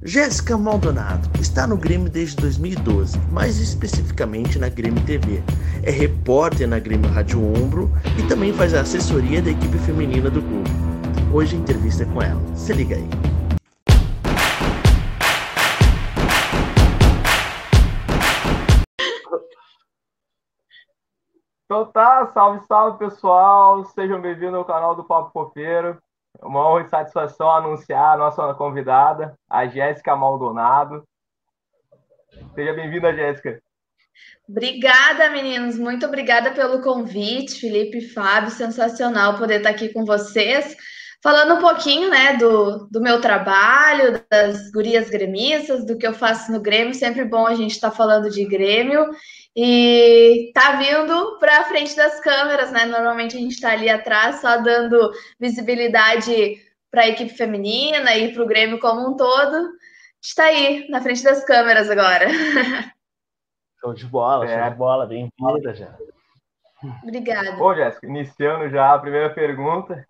Jéssica Maldonado está no Grêmio desde 2012, mais especificamente na Grêmio TV. É repórter na Grêmio Rádio Ombro e também faz a assessoria da equipe feminina do clube. Hoje entrevista é com ela. Se liga aí. Então tá, salve, salve pessoal, sejam bem-vindos ao canal do Papo Copeiro. Uma honra e satisfação anunciar a nossa convidada, a Jéssica Maldonado. Seja bem-vinda, Jéssica. Obrigada, meninos. Muito obrigada pelo convite, Felipe e Fábio. Sensacional poder estar aqui com vocês. Falando um pouquinho, né, do, do meu trabalho, das gurias gremistas, do que eu faço no Grêmio. Sempre bom a gente estar falando de Grêmio. E tá vindo para frente das câmeras, né? Normalmente a gente está ali atrás, só dando visibilidade para a equipe feminina e para o Grêmio como um todo. Está aí na frente das câmeras agora. Show de bola, é. show de bola, bem-vinda já. Obrigada. Bom, Jéssica, iniciando já a primeira pergunta.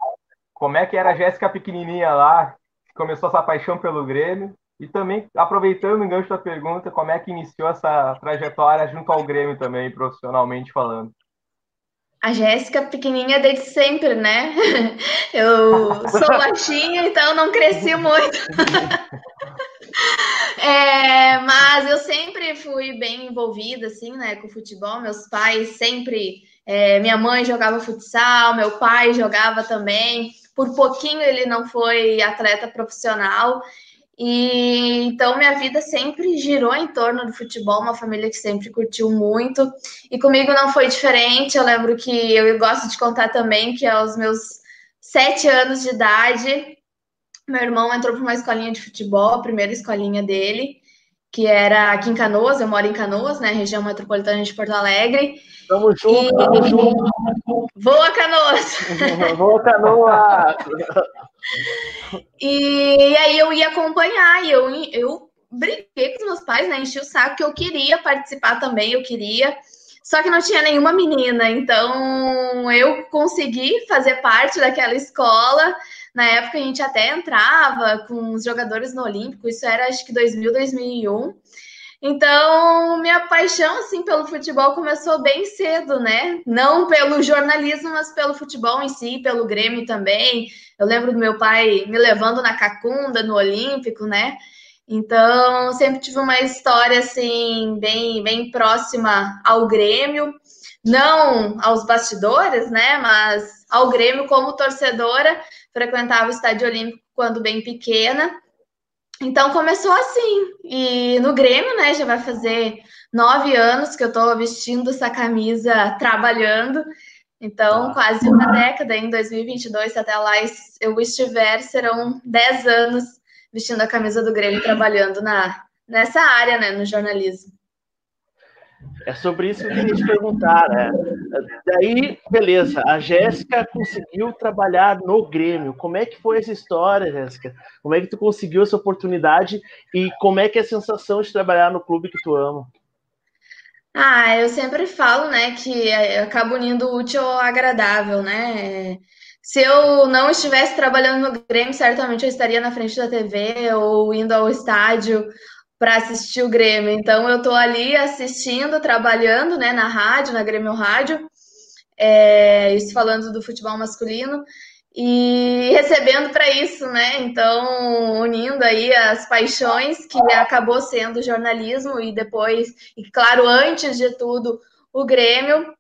Como é que era a Jéssica pequenininha lá, que começou essa paixão pelo Grêmio? E também, aproveitando o gancho da pergunta, como é que iniciou essa trajetória junto ao Grêmio também, profissionalmente falando? A Jéssica pequenininha desde sempre, né? Eu sou baixinha, então não cresci muito. É, mas eu sempre fui bem envolvida, assim, né, com futebol. Meus pais sempre... É, minha mãe jogava futsal, meu pai jogava também. Por pouquinho ele não foi atleta profissional. E então minha vida sempre girou em torno do futebol, uma família que sempre curtiu muito. E comigo não foi diferente. Eu lembro que eu gosto de contar também que aos meus sete anos de idade, meu irmão entrou para uma escolinha de futebol, a primeira escolinha dele, que era aqui em Canoas, eu moro em Canoas, né, região metropolitana de Porto Alegre. Tamo junto, e... tamo junto. Voa Canoas! Voa Canoas! E, aí eu ia acompanhar, e eu, eu briguei com os meus pais, né? Enchi o saco que eu queria participar também, eu queria. Só que não tinha nenhuma menina, então eu consegui fazer parte daquela escola. Na época a gente até entrava com os jogadores no Olímpico, isso era acho que 2000, 2001. Então, minha paixão assim pelo futebol começou bem cedo, né? Não pelo jornalismo, mas pelo futebol em si, pelo Grêmio também. Eu lembro do meu pai me levando na Cacunda, no Olímpico, né? Então, sempre tive uma história assim bem bem próxima ao Grêmio, não aos bastidores, né, mas ao Grêmio como torcedora, frequentava o Estádio Olímpico quando bem pequena então começou assim. E no Grêmio, né, já vai fazer nove anos que eu estou vestindo essa camisa trabalhando. Então, quase uma década, em 2022, até lá eu estiver, serão dez anos vestindo a camisa do Grêmio, trabalhando na, nessa área, né, no jornalismo. É sobre isso que eu queria te perguntar, né? Daí, beleza, a Jéssica conseguiu trabalhar no Grêmio. Como é que foi essa história, Jéssica? Como é que tu conseguiu essa oportunidade e como é que é a sensação de trabalhar no clube que tu ama? Ah, eu sempre falo, né, que acabo unindo o útil ao agradável, né? Se eu não estivesse trabalhando no Grêmio, certamente eu estaria na frente da TV ou indo ao estádio para assistir o Grêmio. Então eu estou ali assistindo, trabalhando né, na rádio, na Grêmio Rádio, é, isso falando do futebol masculino, e recebendo para isso, né? Então, unindo aí as paixões que acabou sendo o jornalismo e depois, e claro, antes de tudo, o Grêmio.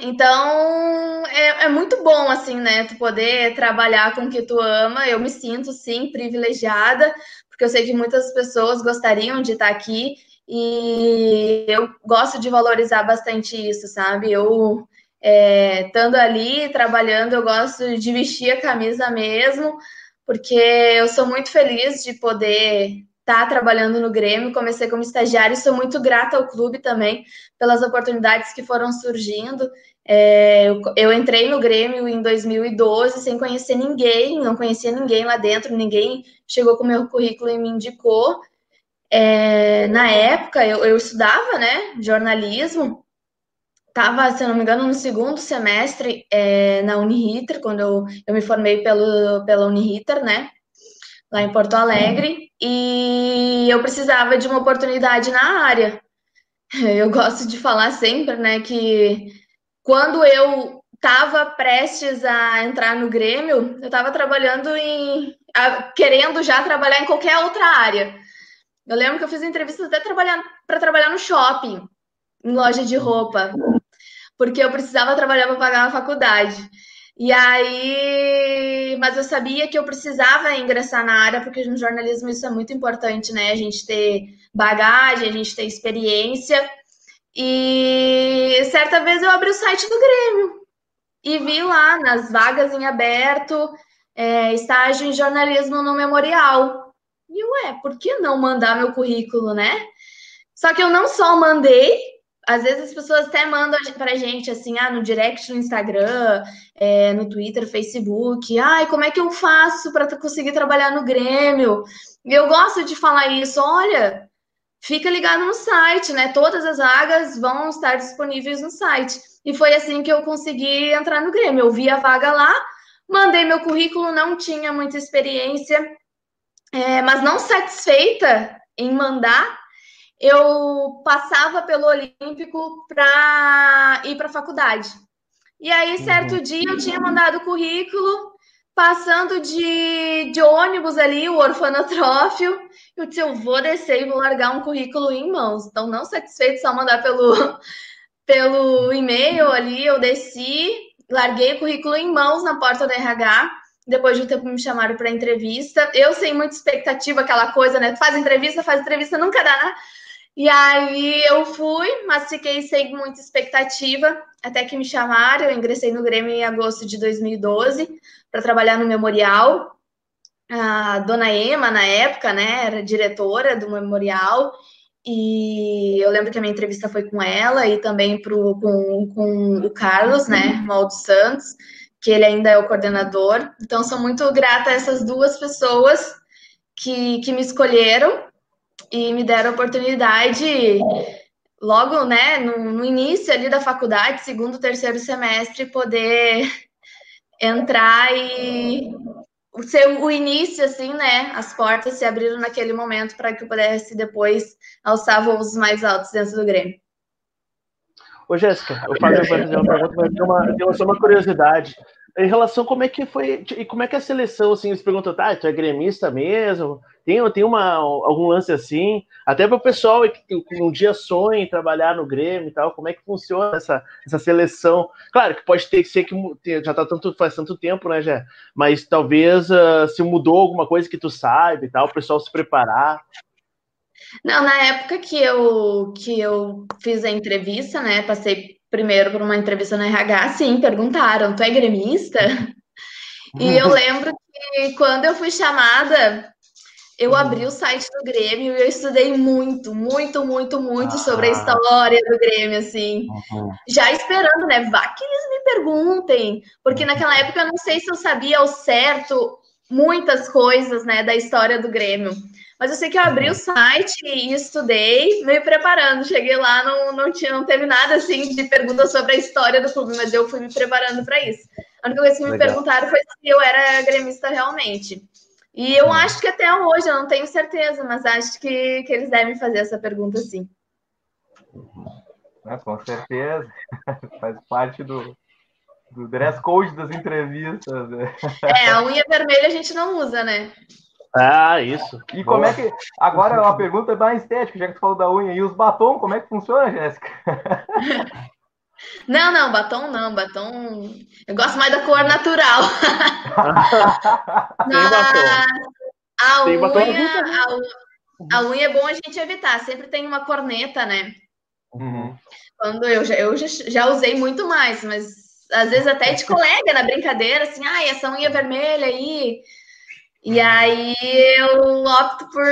Então, é, é, muito bom, assim, né? Tu poder trabalhar com o que tu ama. Eu me sinto, sim, privilegiada, porque eu sei que muitas pessoas gostariam de estar aqui e eu gosto de valorizar bastante isso, sabe? Eu, é, estando ali, trabalhando, eu gosto de vestir a camisa mesmo, porque eu sou muito feliz de poder estar trabalhando no Grêmio. Comecei como estagiária e sou muito grata ao clube também pelas oportunidades que foram surgindo. É, eu, eu, entrei no Grêmio em 2012 sem conhecer ninguém, não conhecia ninguém lá dentro, ninguém chegou com meu currículo e me indicou. É, na época, eu, eu, estudava, né, jornalismo, estava, se não me engano, no segundo semestre é, na Uniriter, quando eu, eu me formei pelo, pela Uniriter, né, lá em Porto Alegre, e eu precisava de uma oportunidade na área. Eu gosto de falar sempre, né, que quando eu estava prestes a entrar no Grêmio, eu estava trabalhando em. querendo já trabalhar em qualquer outra área. Eu lembro que eu fiz entrevistas até para trabalhar no shopping, em loja de roupa, porque eu precisava trabalhar para pagar a faculdade. E aí, mas eu sabia que eu precisava ingressar na área, porque no jornalismo isso é muito importante, né? A gente ter bagagem, a gente ter experiência. E certa vez eu abri o site do Grêmio e vi lá nas vagas em aberto é, estágio em jornalismo no Memorial. E ué, por que não mandar meu currículo, né? Só que eu não só mandei, às vezes as pessoas até mandam pra gente assim, ah, no direct no Instagram, é, no Twitter, Facebook, ai, como é que eu faço para conseguir trabalhar no Grêmio? Eu gosto de falar isso, olha, fica ligado no site, né? Todas as vagas vão estar disponíveis no site. E foi assim que eu consegui entrar no Grêmio. Eu vi a vaga lá, mandei meu currículo, não tinha muita experiência, é, mas não satisfeita em mandar, eu passava pelo Olímpico para ir para a faculdade. E aí, certo uhum. dia, eu tinha mandado o currículo, passando de, de ônibus ali, o orfanotrófio. Eu disse, eu vou descer e vou largar um currículo em mãos. Então, não satisfeito só mandar pelo, pelo e-mail ali, eu desci, larguei o currículo em mãos na porta do RH. Depois de um tempo me chamaram para entrevista. Eu sem muita expectativa, aquela coisa, né? Faz entrevista, faz entrevista, nunca dá, né? E aí eu fui, mas fiquei sem muita expectativa, até que me chamaram. Eu ingressei no Grêmio em agosto de 2012 para trabalhar no Memorial. A dona Ema, na época, né, era diretora do Memorial. E eu lembro que a minha entrevista foi com ela e também pro, com, com o Carlos, né, Maldo Santos, que ele ainda é o coordenador. Então, sou muito grata a essas duas pessoas que, que me escolheram e me deram a oportunidade logo, né, no, no, início ali da faculdade, segundo, terceiro semestre, poder entrar e ser o início, assim, né, as portas se abriram naquele momento para que eu pudesse depois alçar voos mais altos dentro do Grêmio. Ô, Jéssica, eu falei para fazer uma pergunta, mas tem uma, tem uma curiosidade em relação como é que foi e como é que a seleção assim eles perguntam tá tu é gremista mesmo? Tem tem uma algum lance assim? Até para o pessoal que um dia sonha em trabalhar no Grêmio e tal como é que funciona essa, essa seleção? Claro que pode ter que ser que já tá tanto faz tanto tempo né já mas talvez uh, se mudou alguma coisa que tu saiba e tal o pessoal se preparar. Não, na época que eu que eu fiz a entrevista, né, passei primeiro por uma entrevista no RH, sim, perguntaram, tu é gremista? E eu lembro que quando eu fui chamada, eu abri o site do Grêmio e eu estudei muito, muito, muito, muito ah. sobre a história do Grêmio, assim. Uhum. Já esperando, né? Vá que eles me perguntem, porque uhum. naquela época eu não sei se eu sabia ao certo muitas coisas, né, da história do Grêmio. Mas eu sei que eu abri o site e estudei, me preparando. Cheguei lá, não, não, tinha, não teve nada assim de pergunta sobre a história do clube, mas eu fui me preparando para isso. A única coisa que me Legal. perguntaram foi se eu era gremista realmente. E eu acho que até hoje, eu não tenho certeza, mas acho que, que eles devem fazer essa pergunta sim. É, com certeza. Faz parte do, do dress code das entrevistas. Né? É, a unha vermelha a gente não usa, né? Ah, isso. E Boa. como é que. Agora uma pergunta mais estética, já que tu falou da unha. E os batom, como é que funciona, Jéssica? Não, não, batom não, batom. Eu gosto mais da cor natural. a unha, a, a, unha é bom a gente evitar. Sempre tem uma corneta, né? Uhum. Quando eu, já, eu já, já usei muito mais, mas às vezes até de colega na brincadeira, assim, ai, ah, essa unha vermelha aí. E aí eu opto por,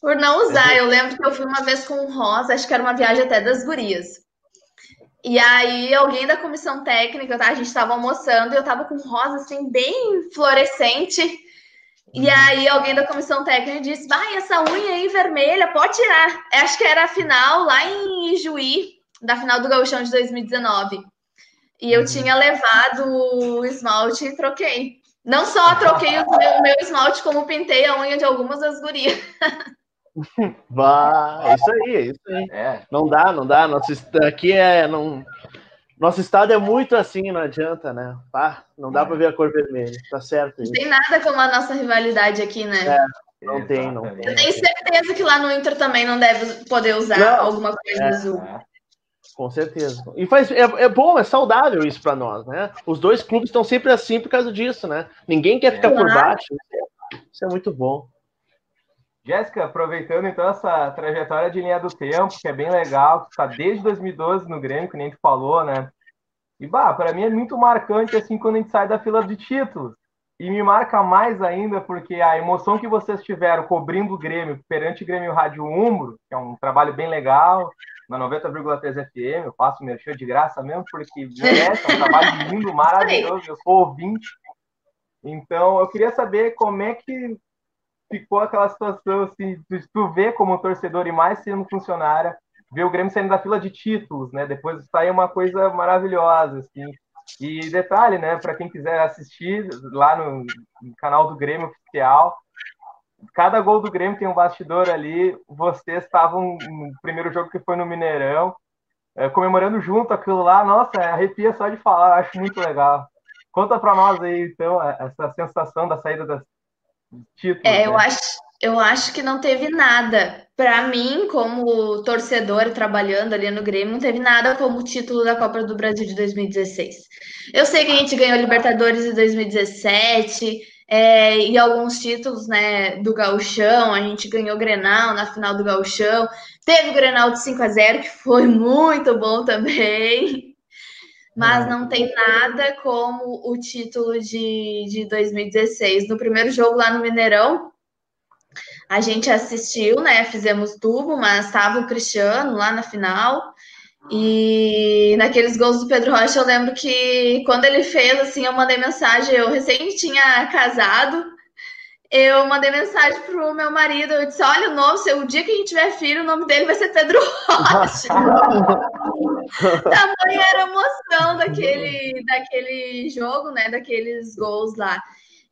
por não usar. Eu lembro que eu fui uma vez com rosa, acho que era uma viagem até das gurias. E aí alguém da comissão técnica, tá? a gente estava almoçando e eu estava com rosa assim, bem fluorescente. E uhum. aí alguém da comissão técnica disse: vai, essa unha aí vermelha, pode tirar. Acho que era a final lá em Ijuí, da final do Gauchão de 2019. E eu uhum. tinha levado o esmalte e troquei. Não só troquei o meu, meu esmalte, como pintei a unha de algumas das gurias. Vai, é isso aí, é isso aí. É. Não dá, não dá. Nosso, aqui é. Não, nosso estado é muito assim, não adianta, né? Pá, não dá é. para ver a cor vermelha, tá certo. Não tem nada como a nossa rivalidade aqui, né? É, não tem, não tem. Eu tenho certeza que lá no Inter também não deve poder usar não, alguma coisa é, azul. Com certeza. E faz, é, é bom, é saudável isso para nós, né? Os dois clubes estão sempre assim por causa disso, né? Ninguém quer ficar por baixo. Isso é muito bom. Jéssica, aproveitando então essa trajetória de linha do tempo, que é bem legal, está desde 2012 no Grêmio, que nem tu falou, né? E bah, para mim é muito marcante assim quando a gente sai da fila de títulos. E me marca mais ainda porque a emoção que vocês tiveram cobrindo o Grêmio perante o Grêmio Rádio Umbro, que é um trabalho bem legal, na 90,3 FM, eu faço meu show de graça mesmo, porque merece, é um trabalho lindo, maravilhoso, eu sou ouvinte. Então, eu queria saber como é que ficou aquela situação assim, de tu ver como torcedor e mais sendo funcionária, ver o Grêmio saindo da fila de títulos, né? Depois sai uma coisa maravilhosa, assim. E detalhe, né, para quem quiser assistir lá no, no, canal do Grêmio oficial, cada gol do Grêmio tem um bastidor ali. Vocês estavam no primeiro jogo que foi no Mineirão, é, comemorando junto aquilo lá. Nossa, arrepia só de falar, acho muito legal. Conta para nós aí, então, essa sensação da saída das, títulos. É, né? eu, acho, eu acho que não teve nada. Para mim, como torcedor trabalhando ali no Grêmio, não teve nada como o título da Copa do Brasil de 2016. Eu sei que a gente ganhou Libertadores em 2017 é, e alguns títulos né, do Gauchão, a gente ganhou Grenal na final do Gauchão, teve o Grenal de 5 a 0 que foi muito bom também. Mas não tem nada como o título de, de 2016. No primeiro jogo lá no Mineirão, a gente assistiu, né? Fizemos tubo, mas estava o Cristiano lá na final. E naqueles gols do Pedro Rocha, eu lembro que quando ele fez, assim, eu mandei mensagem. Eu recém tinha casado, eu mandei mensagem pro meu marido, eu disse, olha, o nome, o dia que a gente tiver filho, o nome dele vai ser Pedro Rocha. Tamanha era a emoção daquele, daquele jogo, né, daqueles gols lá.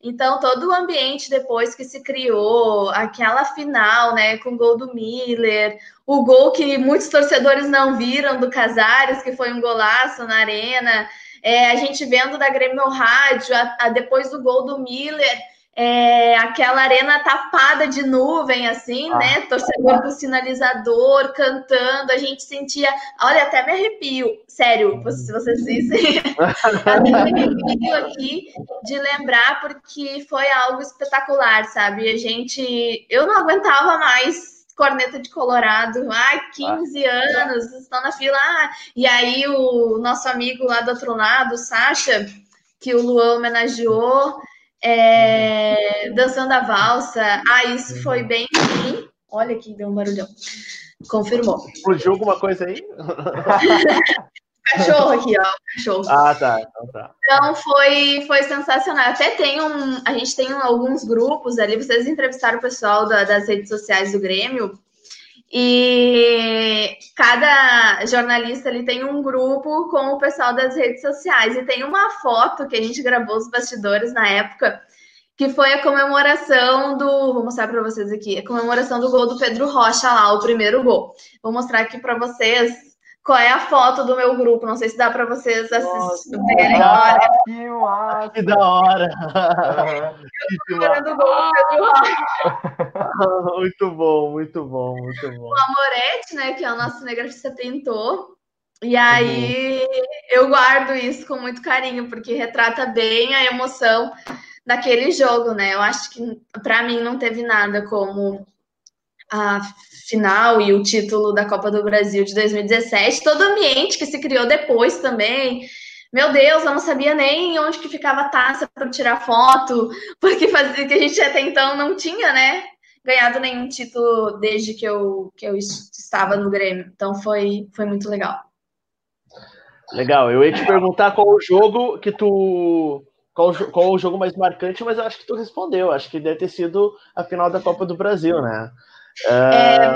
Então, todo o ambiente depois que se criou, aquela final, né, com o gol do Miller, o gol que muitos torcedores não viram do Casares, que foi um golaço na arena, é, a gente vendo da Grêmio Rádio, a, a, depois do gol do Miller, é, aquela arena tapada de nuvem, assim, ah. né? Torcedor com sinalizador, cantando, a gente sentia. Olha, até me arrepio, sério, se vocês dizem. me arrepio aqui de lembrar, porque foi algo espetacular, sabe? A gente. Eu não aguentava mais corneta de Colorado, ai, 15 ah. anos, estão na fila. Ah, e aí o nosso amigo lá do outro lado, o Sacha, que o Luan homenageou. É, dançando a valsa. Ah, isso foi bem. Olha aqui, deu um barulhão. Confirmou. Explodiu alguma coisa aí? cachorro aqui, ó. Cachorro. Ah, tá. Então, tá. então foi, foi sensacional. Até tem um. A gente tem alguns grupos ali. Vocês entrevistaram o pessoal da, das redes sociais do Grêmio. E cada jornalista ali tem um grupo com o pessoal das redes sociais. E tem uma foto que a gente gravou os bastidores na época, que foi a comemoração do. Vou mostrar para vocês aqui. A comemoração do gol do Pedro Rocha lá, o primeiro gol. Vou mostrar aqui para vocês qual é a foto do meu grupo. Não sei se dá para vocês assistirem agora. Que massa! Que da hora! que do gol muito bom, muito bom, muito bom. O Amorete, né, que é o nosso cinegrafista, pintou. E aí uhum. eu guardo isso com muito carinho, porque retrata bem a emoção daquele jogo, né? Eu acho que para mim não teve nada como a final e o título da Copa do Brasil de 2017, todo o ambiente que se criou depois também. Meu Deus, eu não sabia nem onde que ficava a taça para tirar foto, porque fazia que a gente até então não tinha, né? Ganhado nenhum título desde que eu, que eu estava no Grêmio. Então foi, foi muito legal. Legal, eu ia te perguntar qual o jogo que tu. Qual, qual o jogo mais marcante, mas eu acho que tu respondeu. Acho que deve ter sido a final da Copa do Brasil, né? É,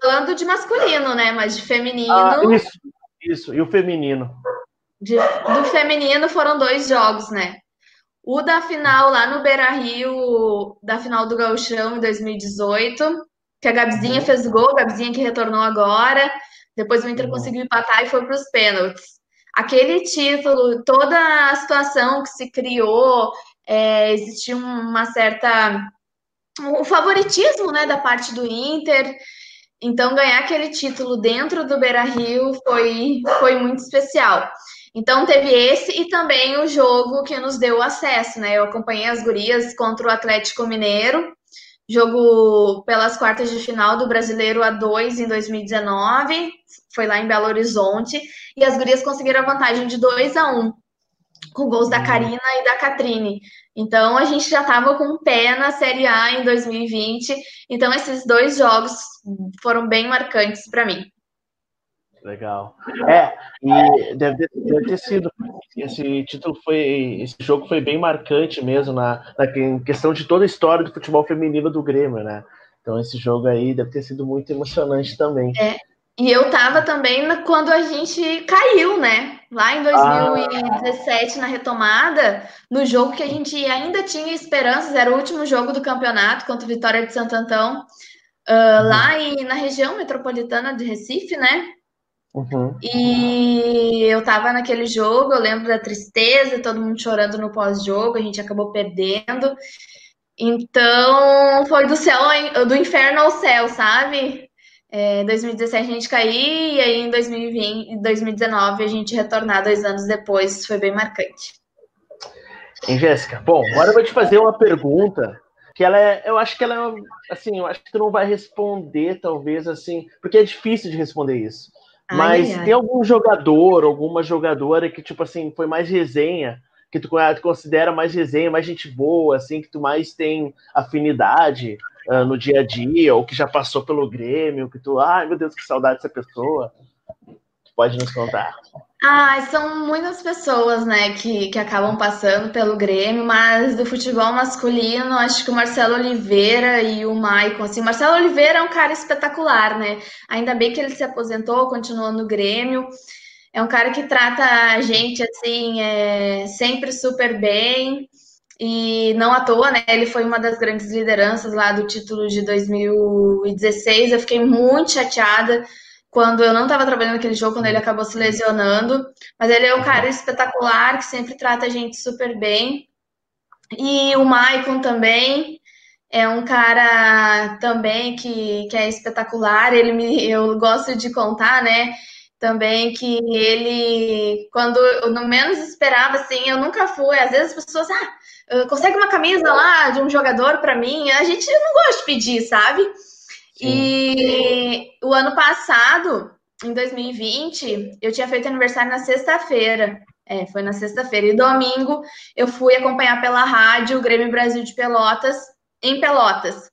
falando de masculino, né? Mas de feminino. Ah, isso, isso, e o feminino? De, do feminino foram dois jogos, né? O da final lá no Beira Rio, da final do Gauchão em 2018, que a Gabizinha uhum. fez gol, a Gabizinha que retornou agora. Depois o Inter uhum. conseguiu empatar e foi para os pênaltis. Aquele título, toda a situação que se criou, é, existia uma certa. O favoritismo né, da parte do Inter. Então, ganhar aquele título dentro do Beira Rio foi, foi muito especial. Então, teve esse e também o jogo que nos deu acesso, né? Eu acompanhei as gurias contra o Atlético Mineiro, jogo pelas quartas de final do Brasileiro A2 em 2019, foi lá em Belo Horizonte, e as gurias conseguiram a vantagem de 2 a 1 com gols da hum. Karina e da Catrine. Então a gente já estava com o pé na Série A em 2020. Então esses dois jogos foram bem marcantes para mim. Legal. É, e deve ter, deve ter, sido. Esse título foi. Esse jogo foi bem marcante mesmo na, na questão de toda a história do futebol feminino do Grêmio, né? Então esse jogo aí deve ter sido muito emocionante também. É, e eu tava também quando a gente caiu, né? Lá em 2017, ah. na retomada, no jogo que a gente ainda tinha esperanças, era o último jogo do campeonato contra o Vitória de Santo Antão, uh, lá na região metropolitana de Recife, né? Uhum. E eu tava naquele jogo, eu lembro da tristeza, todo mundo chorando no pós-jogo, a gente acabou perdendo. Então, foi do céu, do inferno ao céu, sabe? É, 2017 a gente caiu e aí em 2020, 2019 a gente retornar dois anos depois, foi bem marcante. Hein, Jéssica? Bom, agora eu vou te fazer uma pergunta que ela é, eu acho que ela é, assim, eu acho que tu não vai responder, talvez, assim, porque é difícil de responder isso. Ai, Mas ai. tem algum jogador, alguma jogadora que, tipo assim, foi mais resenha, que tu considera mais resenha, mais gente boa, assim, que tu mais tem afinidade? Uh, no dia a dia, ou que já passou pelo Grêmio, que tu, ai meu Deus, que saudade dessa pessoa. Tu pode nos contar. Ah, são muitas pessoas, né, que, que acabam passando pelo Grêmio, mas do futebol masculino, acho que o Marcelo Oliveira e o Maicon, assim, o Marcelo Oliveira é um cara espetacular, né, ainda bem que ele se aposentou, continuou no Grêmio, é um cara que trata a gente, assim, é, sempre super bem, e não à toa, né? Ele foi uma das grandes lideranças lá do título de 2016. Eu fiquei muito chateada quando eu não estava trabalhando naquele jogo, quando ele acabou se lesionando. Mas ele é um cara espetacular, que sempre trata a gente super bem. E o Maicon também é um cara também que, que é espetacular. Ele me, eu gosto de contar, né? Também que ele, quando eu no menos esperava, assim, eu nunca fui. Às vezes as pessoas, ah, ah, consegue uma camisa lá de um jogador para mim. A gente não gosta de pedir, sabe? Sim. E o ano passado, em 2020, eu tinha feito aniversário na sexta-feira. É, foi na sexta-feira. E domingo eu fui acompanhar pela rádio o Grêmio Brasil de Pelotas, em Pelotas.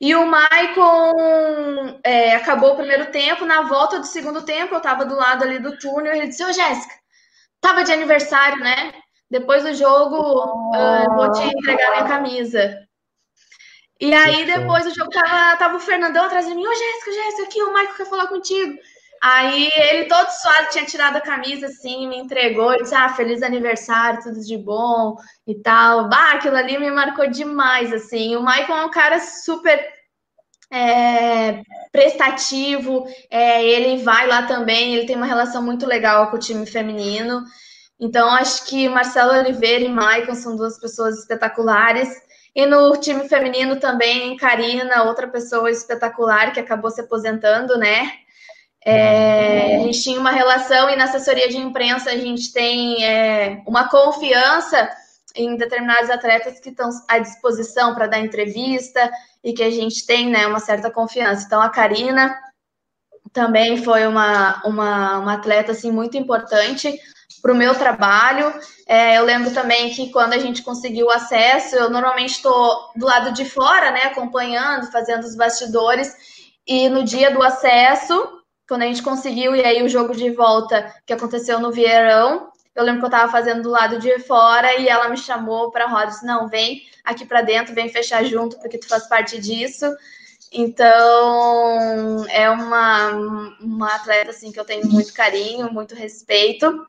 E o Maicon é, acabou o primeiro tempo. Na volta do segundo tempo, eu estava do lado ali do túnel. E ele disse: Ô, Jéssica, tava de aniversário, né? Depois do jogo, oh. uh, vou te entregar minha camisa. E aí, depois do jogo, tava, tava o Fernandão atrás de mim. Ô, Jéssica, Jéssica, aqui, o Michael quer falar contigo. Aí, ele todo suado, tinha tirado a camisa, assim, me entregou. Ele disse, ah, feliz aniversário, tudo de bom e tal. Bah, aquilo ali me marcou demais, assim. O Michael é um cara super é, prestativo. É, ele vai lá também, ele tem uma relação muito legal com o time feminino. Então, acho que Marcelo Oliveira e Maicon são duas pessoas espetaculares. E no time feminino também, Karina, outra pessoa espetacular que acabou se aposentando, né? É, a gente tinha uma relação e na assessoria de imprensa a gente tem é, uma confiança em determinados atletas que estão à disposição para dar entrevista e que a gente tem né, uma certa confiança. Então, a Karina também foi uma, uma, uma atleta assim, muito importante para o meu trabalho. É, eu lembro também que quando a gente conseguiu acesso, eu normalmente estou do lado de fora, né, acompanhando, fazendo os bastidores, e no dia do acesso, quando a gente conseguiu, e aí o jogo de volta que aconteceu no Vieirão, eu lembro que eu estava fazendo do lado de fora e ela me chamou para a roda, disse, não, vem aqui para dentro, vem fechar junto, porque tu faz parte disso. Então, é uma, uma atleta assim que eu tenho muito carinho, muito respeito.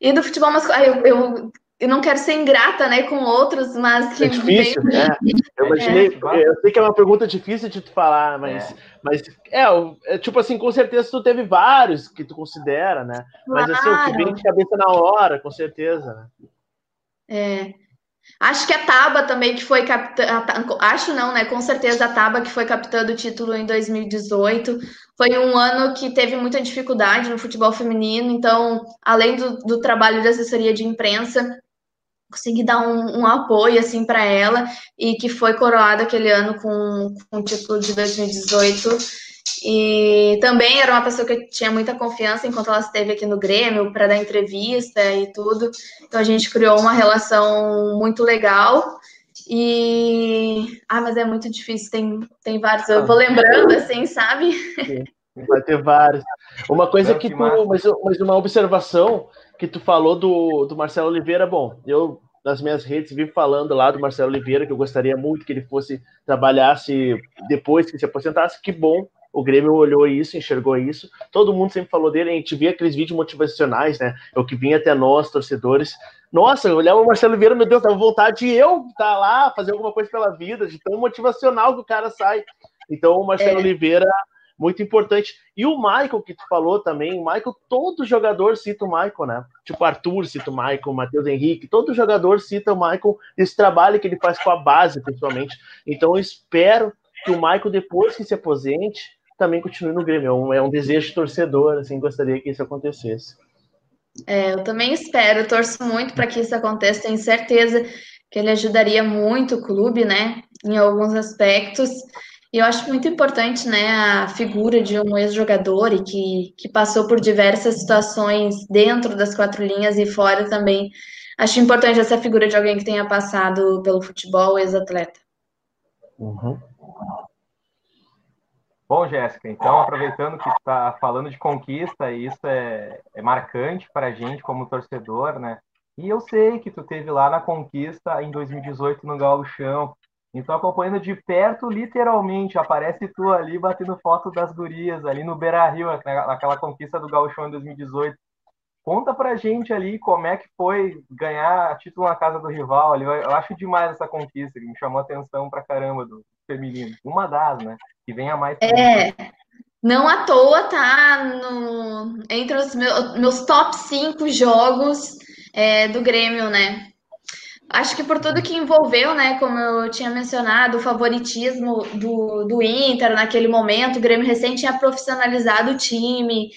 E do futebol masculino, eu, eu eu não quero ser ingrata, né, com outros, mas que é difícil, né? Eu imaginei, é. eu sei que é uma pergunta difícil de tu falar, mas, é. mas é, é, tipo assim, com certeza tu teve vários que tu considera, né? Mas assim, o que vem de cabeça na hora, com certeza. Né? É. Acho que a Taba também, que foi capitã. Acho não, né? Com certeza a Taba, que foi capitã do título em 2018. Foi um ano que teve muita dificuldade no futebol feminino. Então, além do, do trabalho de assessoria de imprensa, consegui dar um, um apoio assim para ela e que foi coroada aquele ano com, com o título de 2018 e também era uma pessoa que eu tinha muita confiança enquanto ela esteve aqui no Grêmio para dar entrevista e tudo. Então a gente criou uma relação muito legal. E. Ah, mas é muito difícil, tem, tem vários. Eu vou lembrando, assim, sabe? Sim, vai ter vários. Uma coisa que tu. Mas, mas uma observação que tu falou do, do Marcelo Oliveira, bom, eu nas minhas redes vivo falando lá do Marcelo Oliveira, que eu gostaria muito que ele fosse trabalhasse depois que se aposentasse, que bom o Grêmio olhou isso, enxergou isso. Todo mundo sempre falou dele, a gente via aqueles vídeos motivacionais, né? É o que vinha até nós, torcedores. Nossa, eu olhava o Marcelo Oliveira, meu Deus, tava vontade de eu estar tá lá, fazer alguma coisa pela vida, de tão motivacional que o cara sai. Então, o Marcelo é. Oliveira, muito importante. E o Michael, que tu falou também, o Michael, todo jogador cita o Michael, né? Tipo, Arthur cita o Michael, o Matheus Henrique, todo jogador cita o Michael, esse trabalho que ele faz com a base, principalmente. Então, eu espero que o Michael, depois que se aposente, também continue no Grêmio. É um, é um desejo de torcedor, assim, gostaria que isso acontecesse. É, eu também espero, eu torço muito para que isso aconteça, tenho certeza que ele ajudaria muito o clube, né, em alguns aspectos. E eu acho muito importante, né, a figura de um ex-jogador e que, que passou por diversas situações dentro das quatro linhas e fora também. Acho importante essa figura de alguém que tenha passado pelo futebol, ex-atleta. Uhum. Bom, Jéssica, então aproveitando que está falando de conquista, isso é, é marcante para a gente como torcedor, né? E eu sei que tu teve lá na conquista em 2018 no Gauchão. Então, acompanhando de perto, literalmente, aparece tu ali batendo foto das gurias ali no Beira Rio, naquela conquista do Gauchão em 2018. Conta pra gente ali como é que foi ganhar título na casa do rival. Eu acho demais essa conquista, que me chamou atenção pra caramba do feminino. Uma das, né? Que vem a mais. É. Não à toa tá no, entre os meus, meus top 5 jogos é, do Grêmio, né? Acho que por tudo que envolveu, né? Como eu tinha mencionado, o favoritismo do, do Inter naquele momento, o Grêmio recente tinha profissionalizado o time,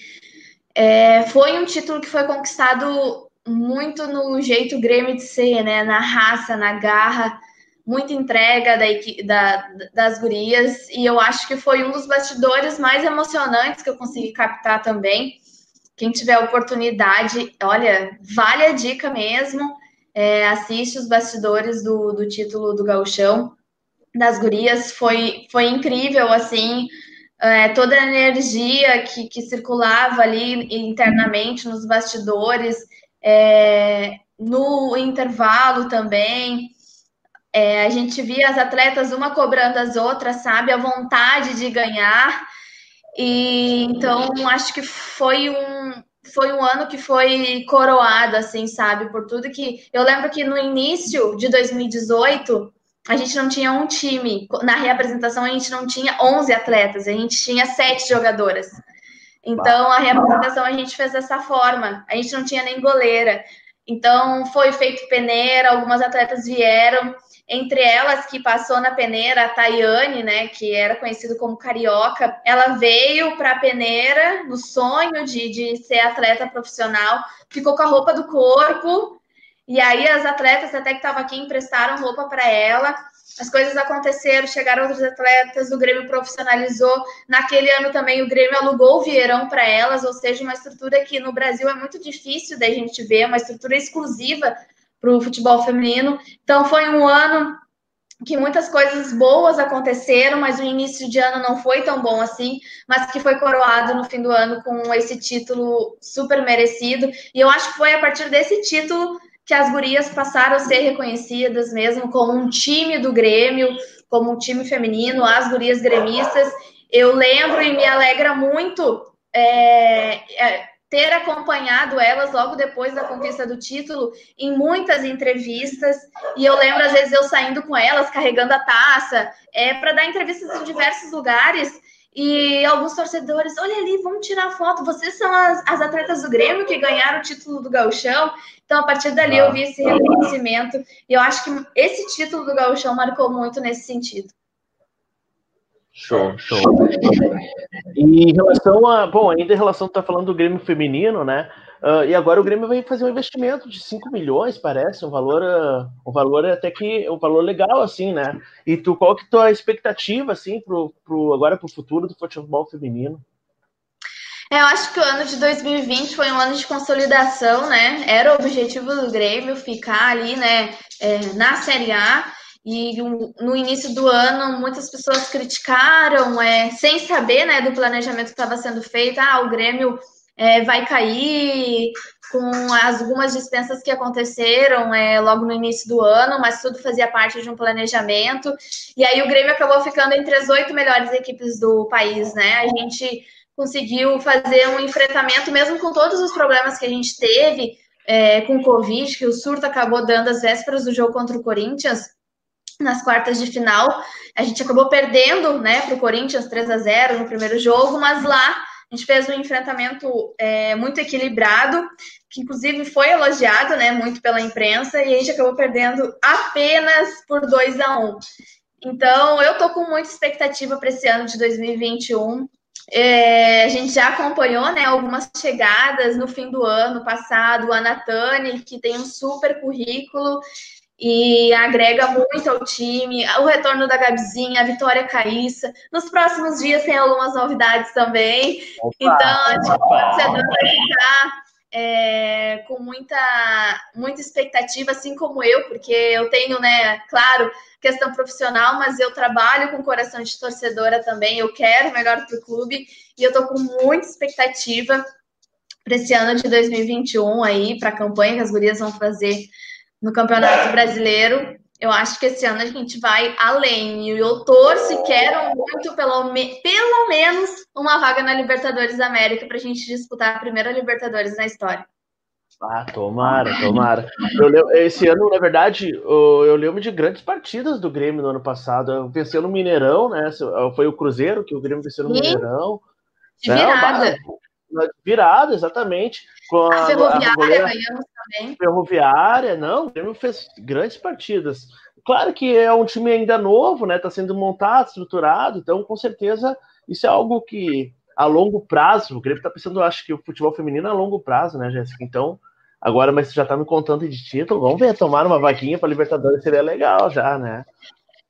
é, foi um título que foi conquistado muito no jeito Grêmio de ser, né? Na raça, na garra, muita entrega da, da, das gurias, e eu acho que foi um dos bastidores mais emocionantes que eu consegui captar também. Quem tiver oportunidade, olha, vale a dica mesmo. É, assiste os bastidores do, do título do Gauchão das gurias, foi, foi incrível, assim, é, toda a energia que, que circulava ali internamente nos bastidores, é, no intervalo também. É, a gente via as atletas uma cobrando as outras, sabe? A vontade de ganhar. E então acho que foi um foi um ano que foi coroado, assim, sabe? Por tudo que. Eu lembro que no início de 2018 a gente não tinha um time. Na reapresentação, a gente não tinha 11 atletas, a gente tinha sete jogadoras. Então, a reapresentação a gente fez dessa forma. A gente não tinha nem goleira. Então, foi feito peneira, algumas atletas vieram. Entre elas, que passou na peneira, a Tayane, né, que era conhecido como Carioca, ela veio para a peneira no sonho de, de ser atleta profissional, ficou com a roupa do corpo, e aí as atletas até que estavam aqui emprestaram roupa para ela. As coisas aconteceram, chegaram outros atletas, o Grêmio profissionalizou. Naquele ano também o Grêmio alugou o Vieirão para elas, ou seja, uma estrutura que no Brasil é muito difícil da gente ver, uma estrutura exclusiva para o futebol feminino. Então foi um ano que muitas coisas boas aconteceram, mas o início de ano não foi tão bom assim, mas que foi coroado no fim do ano com esse título super merecido. E eu acho que foi a partir desse título que as gurias passaram a ser reconhecidas mesmo como um time do Grêmio, como um time feminino, as gurias gremistas. Eu lembro e me alegra muito é, é, ter acompanhado elas logo depois da conquista do título em muitas entrevistas. E eu lembro, às vezes, eu saindo com elas, carregando a taça, é, para dar entrevistas em diversos lugares. E alguns torcedores, olha ali, vamos tirar foto. Vocês são as, as atletas do Grêmio que ganharam o título do Gauchão. Então, a partir dali, eu vi esse reconhecimento. E eu acho que esse título do Gauchão marcou muito nesse sentido. Show, show. E em relação a. Bom, ainda em relação, tá falando do Grêmio feminino, né? Uh, e agora o Grêmio vai fazer um investimento de 5 milhões, parece, um valor, uh, um valor até que um valor legal, assim, né? E tu, qual que é a tua expectativa, assim, pro, pro, agora pro futuro do futebol feminino? É, eu acho que o ano de 2020 foi um ano de consolidação, né? Era o objetivo do Grêmio ficar ali, né, é, na Série A. E no início do ano, muitas pessoas criticaram, é, sem saber né, do planejamento que estava sendo feito. Ah, o Grêmio é, vai cair com as, algumas dispensas que aconteceram é, logo no início do ano, mas tudo fazia parte de um planejamento. E aí o Grêmio acabou ficando entre as oito melhores equipes do país, né? A gente conseguiu fazer um enfrentamento, mesmo com todos os problemas que a gente teve é, com o Covid, que o surto acabou dando às vésperas do jogo contra o Corinthians nas quartas de final. A gente acabou perdendo né, para o Corinthians 3 a 0 no primeiro jogo, mas lá a gente fez um enfrentamento é, muito equilibrado, que inclusive foi elogiado né, muito pela imprensa, e a gente acabou perdendo apenas por 2 a 1 Então, eu estou com muita expectativa para esse ano de 2021. É, a gente já acompanhou né, algumas chegadas no fim do ano passado, a Natane, que tem um super currículo, e agrega muito ao time. O retorno da Gabizinha, a Vitória Caíssa. Nos próximos dias tem algumas novidades também. Opa, então, a gente vai ficar é, com muita, muita expectativa, assim como eu, porque eu tenho, né, claro, questão profissional, mas eu trabalho com coração de torcedora também. Eu quero o melhor para o clube e eu estou com muita expectativa para esse ano de 2021 aí, para a campanha que as gurias vão fazer no Campeonato Brasileiro. Eu acho que esse ano a gente vai além. E eu torço e quero muito, pelo, me, pelo menos, uma vaga na Libertadores da América para a gente disputar a primeira Libertadores na história. Ah, tomara, tomara. Eu, esse ano, na verdade, eu lembro de grandes partidas do Grêmio no ano passado. Venceu no Mineirão, né? Foi o Cruzeiro que o Grêmio venceu no Sim. Mineirão. De virada. virada, exatamente. Com a, a Ferroviária a goleira, ganhamos Ferroviária, não, o Grêmio fez grandes partidas. Claro que é um time ainda novo, né? Está sendo montado, estruturado, então com certeza isso é algo que a longo prazo, o Grêmio está pensando, acho que o futebol feminino é a longo prazo, né, Jéssica? Então, agora, mas você já está me contando de título, vamos ver, tomar uma vaquinha para Libertadores seria legal já, né?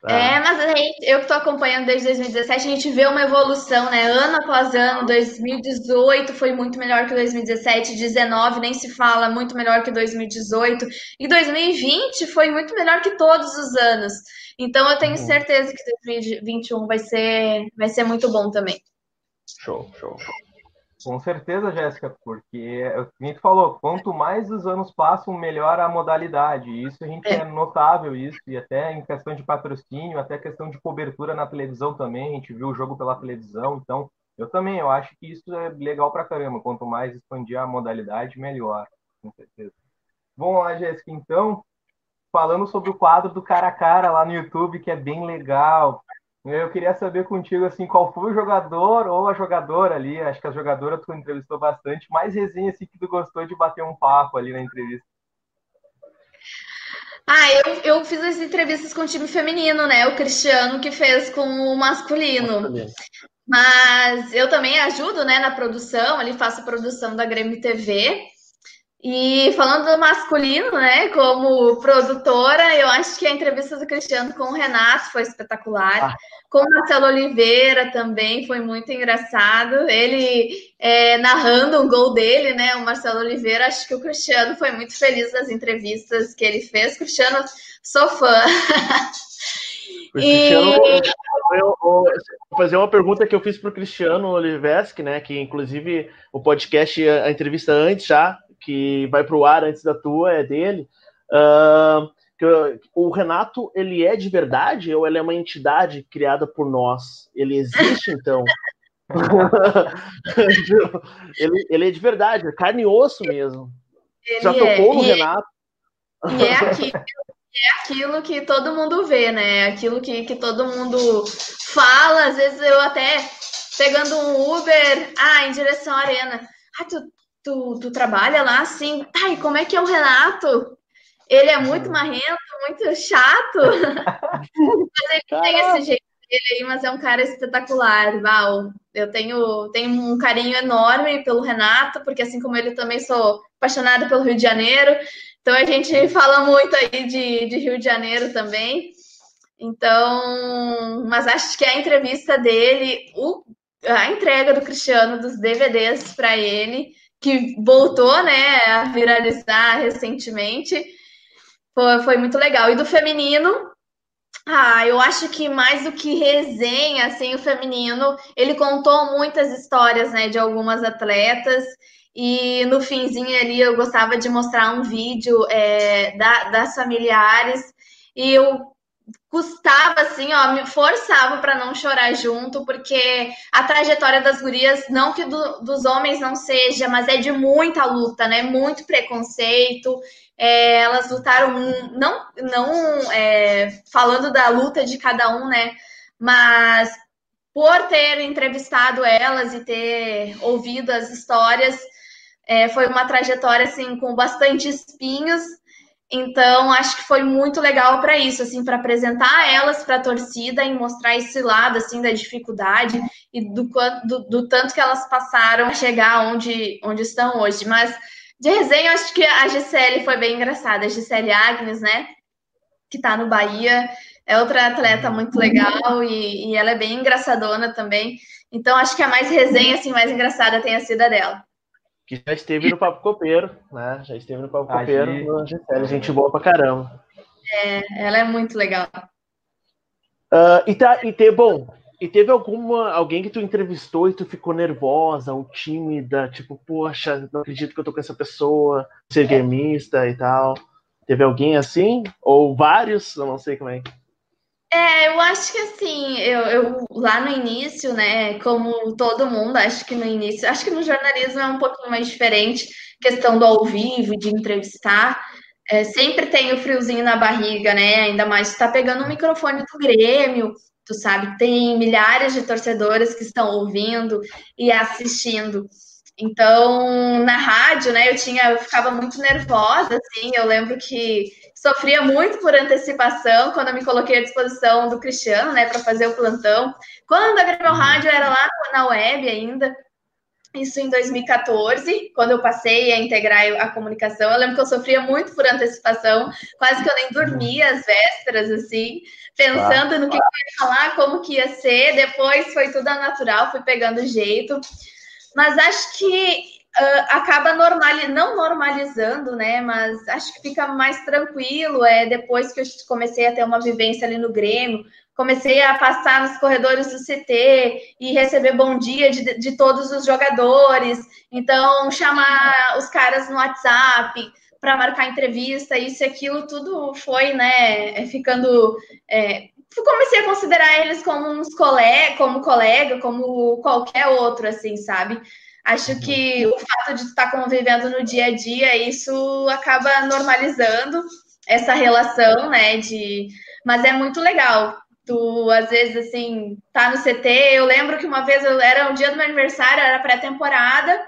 É, mas a gente, eu que estou acompanhando desde 2017, a gente vê uma evolução, né? Ano após ano, 2018 foi muito melhor que 2017, 19 nem se fala, muito melhor que 2018, e 2020 foi muito melhor que todos os anos. Então eu tenho uhum. certeza que 2021 vai ser, vai ser muito bom também. Show, show. Com certeza, Jéssica, porque o que falou, quanto mais os anos passam, melhor a modalidade. Isso a gente é. é notável isso, e até em questão de patrocínio, até questão de cobertura na televisão também, a gente viu o jogo pela televisão, então eu também, eu acho que isso é legal pra caramba. Quanto mais expandir a modalidade, melhor, com certeza. Vamos lá, Jéssica, então, falando sobre o quadro do cara a cara lá no YouTube, que é bem legal. Eu queria saber contigo assim, qual foi o jogador ou a jogadora ali, acho que a jogadora tu entrevistou bastante, mais resenha assim que tu gostou de bater um papo ali na entrevista. Ah, eu, eu fiz as entrevistas com o time feminino, né? O Cristiano que fez com o masculino. Mas eu também ajudo, né, na produção, ali faço a produção da Grêmio TV. E falando do masculino, né, como produtora, eu acho que a entrevista do Cristiano com o Renato foi espetacular. Ah. Com o Marcelo Oliveira também foi muito engraçado. Ele é, narrando um gol dele, né, o Marcelo Oliveira. Acho que o Cristiano foi muito feliz nas entrevistas que ele fez. Cristiano, sou fã. Cristiano, eu, vou fazer uma pergunta que eu fiz para o Cristiano Oliveski, né? Que inclusive o podcast, a entrevista antes já, que vai para o ar antes da tua, é dele. Uh, o Renato, ele é de verdade ou ele é uma entidade criada por nós? Ele existe, então? ele, ele é de verdade, é carne e osso mesmo. Ele Já é. tocou no é- Renato? E é aquilo, é aquilo que todo mundo vê, né? Aquilo que, que todo mundo fala. Às vezes eu até pegando um Uber, ah, em direção à arena. Ah, tu, tu, tu trabalha lá assim? Tá, e como é que é o Renato? Ele é muito marrento, muito chato. Mas ele tem esse jeito dele aí, mas é um cara espetacular. Val, eu tenho, tenho um carinho enorme pelo Renato, porque assim como ele também sou apaixonada pelo Rio de Janeiro. Então a gente fala muito aí de, de Rio de Janeiro também. Então, mas acho que a entrevista dele, o, a entrega do Cristiano dos DVDs para ele, que voltou, né, a viralizar recentemente, foi, foi muito legal. E do feminino, ah, eu acho que mais do que resenha, assim, o feminino, ele contou muitas histórias, né, de algumas atletas. E no finzinho ali eu gostava de mostrar um vídeo é, da, das familiares e eu custava assim, ó, me forçava para não chorar junto, porque a trajetória das gurias, não que do, dos homens não seja, mas é de muita luta, né? Muito preconceito. É, elas lutaram, não, não é, falando da luta de cada um, né? Mas por ter entrevistado elas e ter ouvido as histórias, é, foi uma trajetória assim com bastante espinhos. Então, acho que foi muito legal para isso, assim, para apresentar elas para a torcida e mostrar esse lado assim da dificuldade e do, do, do tanto que elas passaram a chegar onde, onde estão hoje. Mas de resenha, acho que a Gisele foi bem engraçada. A Gisele Agnes, né? Que está no Bahia. É outra atleta muito legal e, e, ela é bem engraçadona também. Então, acho que a mais resenha, assim, mais engraçada tenha sido a dela. Que já esteve no Papo Copeiro, né? Já esteve no Papo a Copeiro. Gisele, gente boa pra caramba. É, ela é muito legal. Uh, e, tá, e, te, bom, e teve alguma alguém que tu entrevistou e tu ficou nervosa ou tímida, tipo, poxa, não acredito que eu tô com essa pessoa, ser gremista e tal. Teve alguém assim? Ou vários? Eu não sei como é. É, eu acho que assim, eu, eu, lá no início, né, como todo mundo, acho que no início, acho que no jornalismo é um pouquinho mais diferente, questão do ao vivo, de entrevistar, é, sempre tem o friozinho na barriga, né, ainda mais tu tá pegando o microfone do Grêmio, tu sabe, tem milhares de torcedoras que estão ouvindo e assistindo. Então, na rádio, né, eu tinha, eu ficava muito nervosa, assim, eu lembro que sofria muito por antecipação quando eu me coloquei à disposição do Cristiano, né, para fazer o plantão. Quando a Grêmio Rádio era lá na web ainda, isso em 2014, quando eu passei a integrar a comunicação, eu lembro que eu sofria muito por antecipação, quase que eu nem dormia às vésperas, assim, pensando no que eu ia falar, como que ia ser, depois foi tudo natural, fui pegando jeito, mas acho que Uh, acaba normali não normalizando, né? Mas acho que fica mais tranquilo. É depois que eu comecei a ter uma vivência ali no Grêmio, comecei a passar nos corredores do CT e receber bom dia de, de todos os jogadores. Então, chamar os caras no WhatsApp para marcar entrevista, isso e aquilo, tudo foi, né? Ficando. É, comecei a considerar eles como uns colega, como colega, como qualquer outro, assim, sabe? Acho que o fato de estar convivendo no dia a dia, isso acaba normalizando essa relação, né? De... Mas é muito legal. Tu, às vezes, assim, tá no CT. Eu lembro que uma vez eu, era um dia do meu aniversário, era pré-temporada,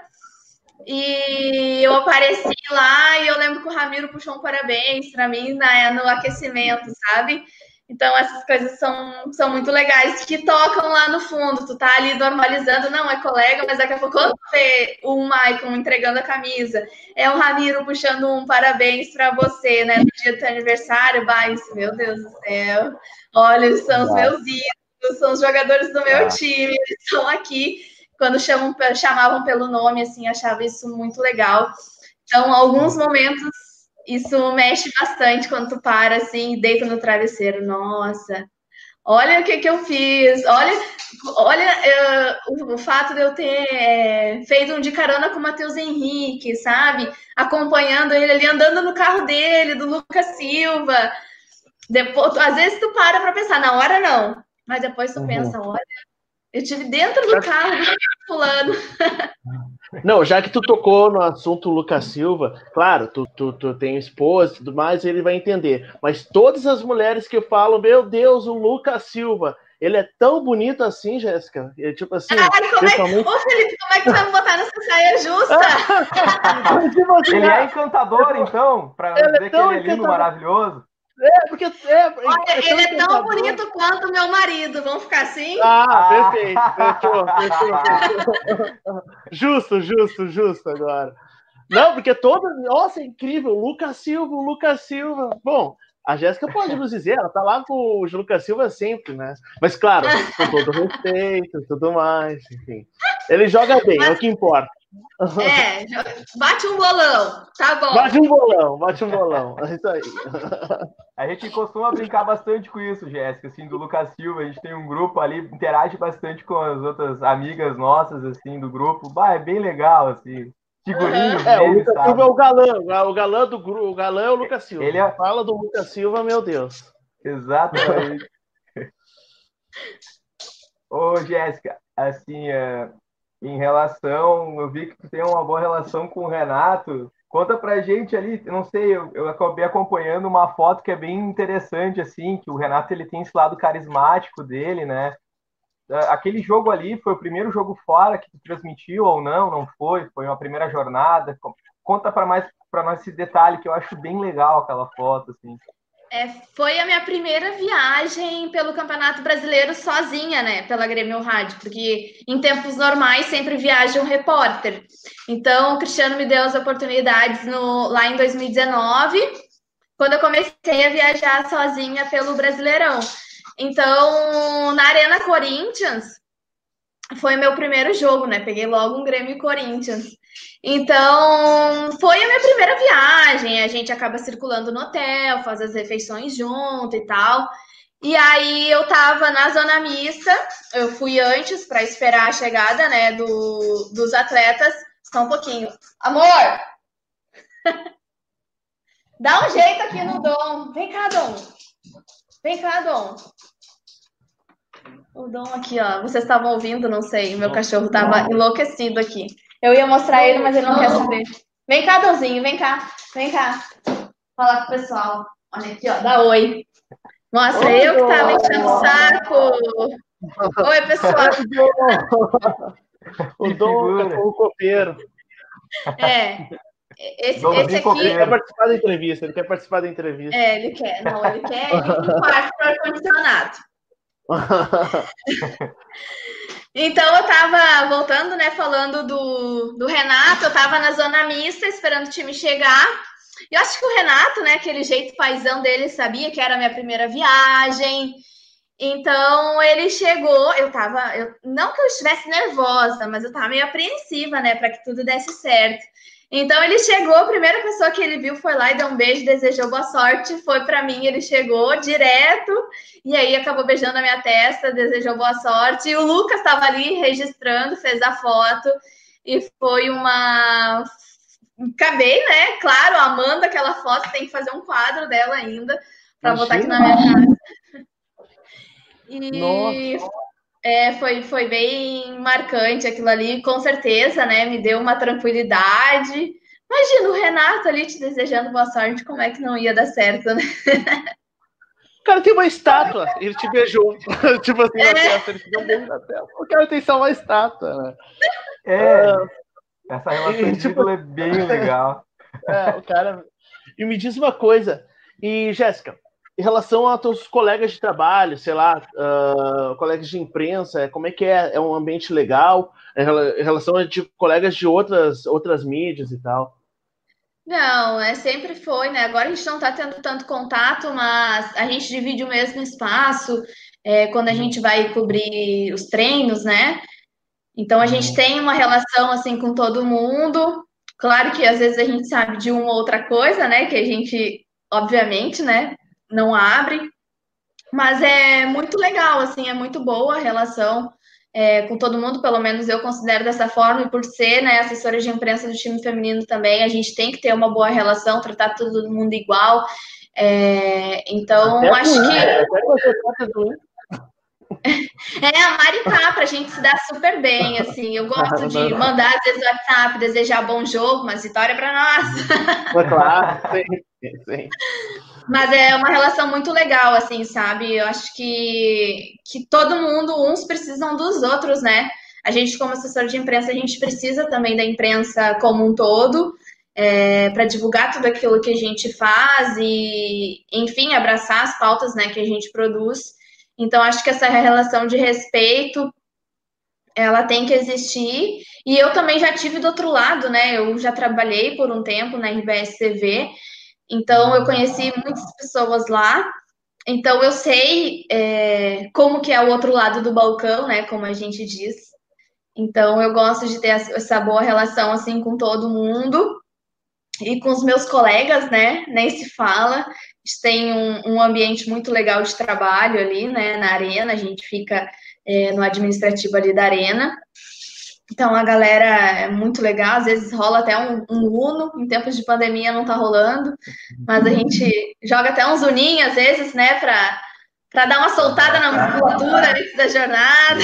e eu apareci lá e eu lembro que o Ramiro puxou um parabéns para mim na, no aquecimento, sabe? Então, essas coisas são, são muito legais, que tocam lá no fundo. Tu tá ali normalizando, não é colega, mas daqui a pouco quando vê o Maicon entregando a camisa, é o Ramiro puxando um parabéns para você, né? No dia do teu aniversário, vai, meu Deus do céu. Olha, são os meus ídolos, são os jogadores do meu time, eles estão aqui. Quando chamam, chamavam pelo nome, assim, achava isso muito legal. Então, alguns momentos isso mexe bastante quando tu para assim deita no travesseiro. Nossa, olha o que, que eu fiz. Olha, olha uh, o, o, fato de eu ter é, feito um de carona com o Matheus Henrique, sabe? Acompanhando ele ali, andando no carro dele, do Lucas Silva. Depois, às vezes tu para para pensar, na hora não, mas depois tu uhum. pensa, olha, Eu tive dentro do carro do fulano. Não, já que tu tocou no assunto Lucas Silva, claro, tu, tu, tu tem esposa e tudo mais, ele vai entender. Mas todas as mulheres que falam, meu Deus, o Lucas Silva, ele é tão bonito assim, Jéssica. É tipo assim. Ai, como é... Ô, Felipe, como é que tu vai me botar nessa saia justa? tipo assim, ele é encantador, então, para dizer é que ele é lindo, encantador. maravilhoso. É, porque. É, Olha, é ele é tão bonito quanto meu marido. Vamos ficar assim? Ah, perfeito. Fechou, fechou, fechou. Justo, justo, justo agora. Não, porque todo. Nossa, é incrível. Lucas Silva, Lucas Silva. Bom, a Jéssica pode nos dizer, ela tá lá com o Lucas Silva sempre, né? Mas claro, com todo respeito e tudo mais, enfim. Ele joga bem, Mas... é o que importa. É, bate um bolão, tá bom. Bate um bolão, bate um bolão, é isso aí. A gente costuma brincar bastante com isso, Jéssica, assim, do Lucas Silva, a gente tem um grupo ali, interage bastante com as outras amigas nossas, assim, do grupo, bah, é bem legal, assim, figurinhos uhum. É, o Lucas Silva é o galã, o galã do grupo, o galã é o Lucas Silva. Ele é... Fala do Lucas Silva, meu Deus. Exatamente. Ô, Jéssica, assim, é, em relação, eu vi que tu tem uma boa relação com o Renato. Conta pra gente ali, não sei, eu, eu acabei acompanhando uma foto que é bem interessante, assim, que o Renato ele tem esse lado carismático dele, né? Ah, aquele jogo ali foi o primeiro jogo fora que tu transmitiu ou não? Não foi? Foi uma primeira jornada? Conta para mais para nós esse detalhe que eu acho bem legal aquela foto, assim. É, foi a minha primeira viagem pelo Campeonato Brasileiro sozinha, né? Pela Grêmio Rádio, porque em tempos normais sempre viaja um repórter. Então, o Cristiano me deu as oportunidades no, lá em 2019, quando eu comecei a viajar sozinha pelo Brasileirão. Então, na Arena Corinthians, foi meu primeiro jogo, né? Peguei logo um Grêmio Corinthians. Então, foi a minha primeira viagem. A gente acaba circulando no hotel, faz as refeições junto e tal. E aí eu tava na zona mista, eu fui antes para esperar a chegada, né, do, dos atletas. Só um pouquinho. Amor! Dá um jeito aqui no Dom. Vem cá, Dom. Vem cá, Dom. O Dom aqui, ó. Vocês estavam ouvindo, não sei. Meu cachorro tava enlouquecido aqui. Eu ia mostrar ele, mas ele não quer saber. Vem cá, Dãozinho, vem cá. Vem cá. Fala com o pessoal. Olha aqui, ó. Dá oi. Mostra, oi, eu que tava enchendo o saco. Oi, pessoal. o Dom é o copeiro. É. Esse, esse aqui. Ele quer participar da entrevista, ele quer participar da entrevista. É, ele quer. Não, ele quer ir um quarto para ar-condicionado. então eu tava voltando, né, falando do, do Renato, eu tava na zona mista esperando o time chegar. Eu acho que o Renato, né, aquele jeito paisão dele, sabia que era a minha primeira viagem. Então ele chegou, eu tava, eu, não que eu estivesse nervosa, mas eu tava meio apreensiva, né, para que tudo desse certo. Então ele chegou, a primeira pessoa que ele viu foi lá e deu um beijo, desejou boa sorte, foi para mim, ele chegou direto e aí acabou beijando a minha testa, desejou boa sorte. E o Lucas estava ali registrando, fez a foto e foi uma acabei, né? Claro, amando aquela foto, tem que fazer um quadro dela ainda para botar aqui na minha casa. E Nossa. É, foi, foi bem marcante aquilo ali, com certeza, né? Me deu uma tranquilidade. Imagina o Renato ali te desejando boa sorte, como é que não ia dar certo, né? cara tem uma estátua, ele te beijou. tipo assim, é. na testa, ele te deu um beijo na testa. O cara tem só uma estátua, né? É. Uh, essa relação e, tipo, é bem legal. É, o cara. E me diz uma coisa, e Jéssica, em relação a teus colegas de trabalho, sei lá, uh, colegas de imprensa, como é que é? É um ambiente legal em relação a de colegas de outras, outras mídias e tal? Não, é sempre foi, né? Agora a gente não está tendo tanto contato, mas a gente divide o mesmo espaço é, quando a uhum. gente vai cobrir os treinos, né? Então a gente uhum. tem uma relação assim com todo mundo. Claro que às vezes a gente sabe de uma ou outra coisa, né? Que a gente, obviamente, né? Não abre. Mas é muito legal, assim, é muito boa a relação é, com todo mundo, pelo menos eu considero dessa forma, e por ser né, assessora de imprensa do time feminino também, a gente tem que ter uma boa relação, tratar todo mundo igual. É, então, até acho que. Até É, a Mari tá, pra gente se dar super bem, assim. Eu gosto de mandar, às vezes, WhatsApp, desejar bom jogo, mas vitória para nós. Claro, sim, sim. Mas é uma relação muito legal, assim, sabe? Eu acho que, que todo mundo, uns precisam dos outros, né? A gente, como assessor de imprensa, a gente precisa também da imprensa como um todo, é, para divulgar tudo aquilo que a gente faz e, enfim, abraçar as pautas né, que a gente produz. Então, acho que essa relação de respeito ela tem que existir. E eu também já tive do outro lado, né? Eu já trabalhei por um tempo na RBS TV, então eu conheci muitas pessoas lá. Então eu sei é, como que é o outro lado do balcão, né? Como a gente diz. Então eu gosto de ter essa boa relação assim com todo mundo e com os meus colegas, né? Nem se fala. A gente tem um, um ambiente muito legal de trabalho ali, né? Na arena, a gente fica é, no administrativo ali da arena. Então a galera é muito legal, às vezes rola até um, um Uno, em tempos de pandemia não tá rolando, mas a gente joga até uns uninhos às vezes, né, para para dar uma soltada na musculatura antes da jornada.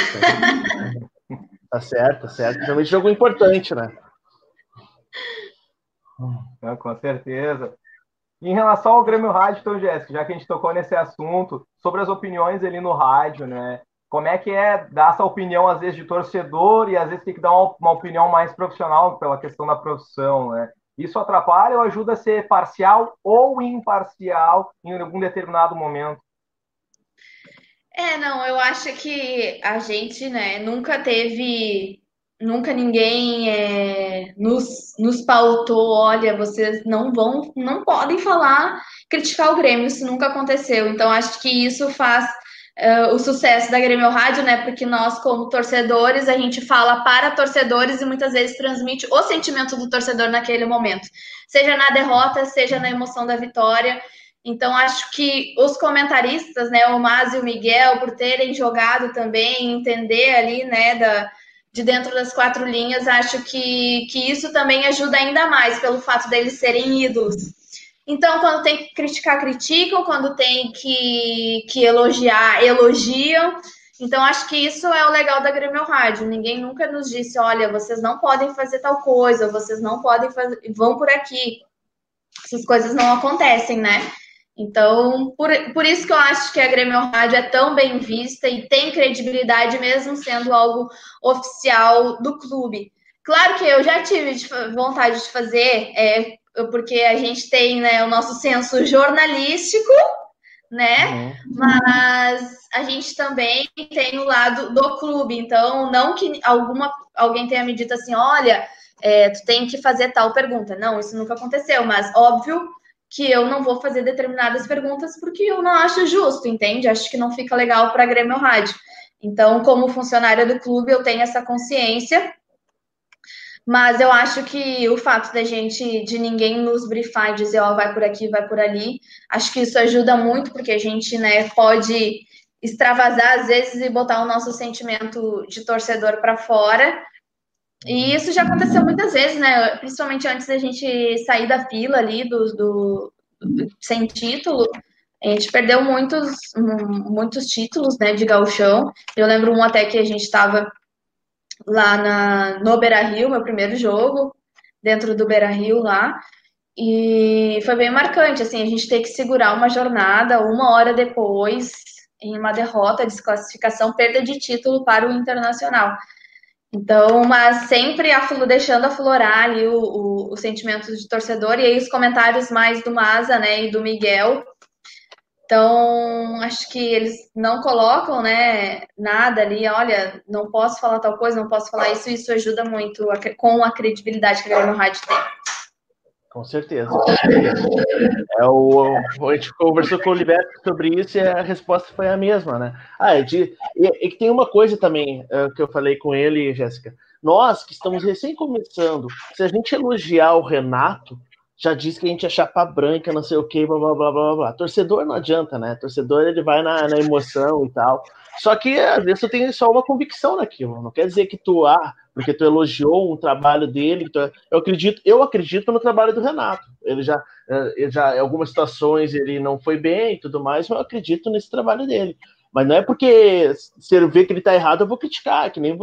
Tá certo, tá certo. Realmente jogo importante, né? É, com certeza. Em relação ao Grêmio Rádio, então, Jéssica, já que a gente tocou nesse assunto, sobre as opiniões ali no rádio, né? Como é que é dar essa opinião, às vezes, de torcedor e às vezes tem que dar uma, uma opinião mais profissional pela questão da profissão, né? Isso atrapalha ou ajuda a ser parcial ou imparcial em algum determinado momento? É, não, eu acho que a gente, né, nunca teve nunca ninguém é, nos, nos pautou, olha, vocês não vão, não podem falar, criticar o Grêmio, isso nunca aconteceu. Então, acho que isso faz uh, o sucesso da Grêmio Rádio, né? Porque nós, como torcedores, a gente fala para torcedores e muitas vezes transmite o sentimento do torcedor naquele momento, seja na derrota, seja na emoção da vitória. Então, acho que os comentaristas, né, o Maz e o Miguel, por terem jogado também, entender ali, né, da, de dentro das quatro linhas, acho que, que isso também ajuda ainda mais pelo fato deles serem ídolos. Então, quando tem que criticar, criticam, quando tem que, que elogiar, elogiam. Então, acho que isso é o legal da Grêmio Rádio. Ninguém nunca nos disse, olha, vocês não podem fazer tal coisa, vocês não podem fazer, vão por aqui. Essas coisas não acontecem, né? Então, por, por isso que eu acho que a Grêmio Rádio é tão bem vista e tem credibilidade, mesmo sendo algo oficial do clube. Claro que eu já tive vontade de fazer, é, porque a gente tem né, o nosso senso jornalístico, né? Uhum. Mas a gente também tem o lado do clube. Então, não que alguma, alguém tenha me dito assim, olha, é, tu tem que fazer tal pergunta. Não, isso nunca aconteceu, mas óbvio que eu não vou fazer determinadas perguntas porque eu não acho justo, entende? Acho que não fica legal para Grêmio Rádio. Então, como funcionária do clube, eu tenho essa consciência, mas eu acho que o fato da gente, de ninguém nos brifar e dizer, ó, oh, vai por aqui, vai por ali, acho que isso ajuda muito, porque a gente, né, pode extravasar às vezes e botar o nosso sentimento de torcedor para fora, e isso já aconteceu muitas vezes, né? Principalmente antes da gente sair da fila ali do, do, do sem título. A gente perdeu muitos, muitos títulos, né, de gauchão. Eu lembro um até que a gente estava lá na, no Beira-Rio, meu primeiro jogo, dentro do Beira-Rio lá. E foi bem marcante, assim, a gente ter que segurar uma jornada uma hora depois, em uma derrota, desclassificação, perda de título para o Internacional. Então, mas sempre aflo, deixando aflorar ali o, o, o, sentimento de torcedor e aí os comentários mais do Maza, né, e do Miguel. Então, acho que eles não colocam, né, nada ali, olha, não posso falar tal coisa, não posso falar isso, isso ajuda muito a, com a credibilidade que a Grêmio Rádio tem. Com certeza. É o, a gente conversou com o Oliveira sobre isso e a resposta foi a mesma, né? Ah, é de, e, e tem uma coisa também uh, que eu falei com ele, Jéssica. Nós que estamos recém começando, se a gente elogiar o Renato, já diz que a gente é chapa branca, não sei o que, blá, blá, blá, blá, blá. Torcedor não adianta, né? Torcedor ele vai na, na emoção e tal. Só que às vezes tu tem só uma convicção naquilo. Não quer dizer que tu, ah, porque tu elogiou um trabalho dele. Tu, eu acredito, eu acredito no trabalho do Renato. Ele já, eh, ele já, em algumas situações ele não foi bem e tudo mais, mas eu acredito nesse trabalho dele. Mas não é porque se eu ver que ele está errado, eu vou criticar, que nem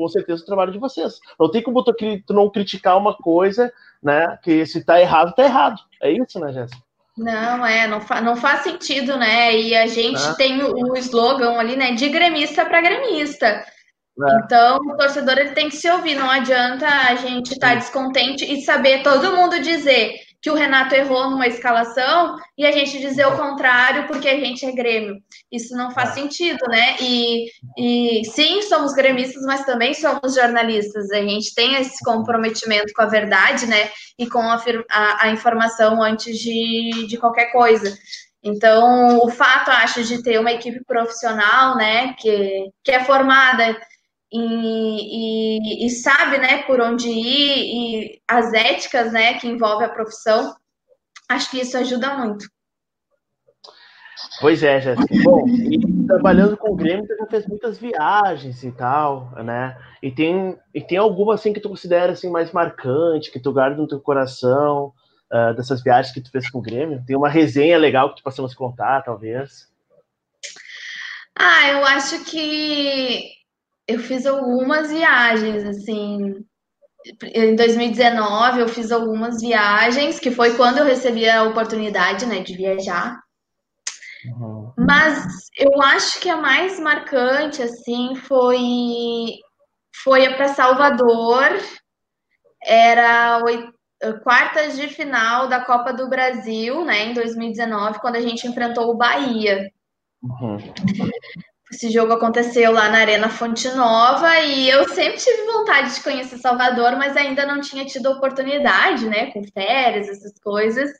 com certeza o trabalho de vocês. Não tem como tu, não criticar uma coisa, né? Que se está errado, está errado. É isso, né, Jéssica? Não, é, não, fa não faz sentido, né? E a gente é. tem o, o slogan ali, né? De gremista para gremista. É. Então, o torcedor ele tem que se ouvir, não adianta a gente estar tá descontente e saber todo mundo dizer que o Renato errou numa escalação e a gente dizer o contrário porque a gente é Grêmio. Isso não faz é. sentido, né? E, e sim, somos gremistas, mas também somos jornalistas. A gente tem esse comprometimento com a verdade, né? E com a, a, a informação antes de, de qualquer coisa. Então, o fato, acho, de ter uma equipe profissional, né, que, que é formada e, e, e, sabe, né, por onde ir e as éticas, né, que envolve a profissão, acho que isso ajuda muito. Pois é, Jéssica. Bom, e trabalhando com o Grêmio, você já fez muitas viagens e tal, né? E tem, e tem alguma assim que tu considera assim mais marcante, que tu guarda no teu coração, uh, dessas viagens que tu fez com o Grêmio? Tem uma resenha legal que tu possamos contar, talvez? Ah, eu acho que eu fiz algumas viagens, assim. Em 2019 eu fiz algumas viagens, que foi quando eu recebi a oportunidade, né, de viajar. Uhum. Mas eu acho que a mais marcante, assim, foi foi para Salvador. Era oito, quartas de final da Copa do Brasil, né, em 2019, quando a gente enfrentou o Bahia. Uhum. Esse jogo aconteceu lá na Arena Fonte Nova e eu sempre tive vontade de conhecer Salvador, mas ainda não tinha tido oportunidade, né, com férias, essas coisas.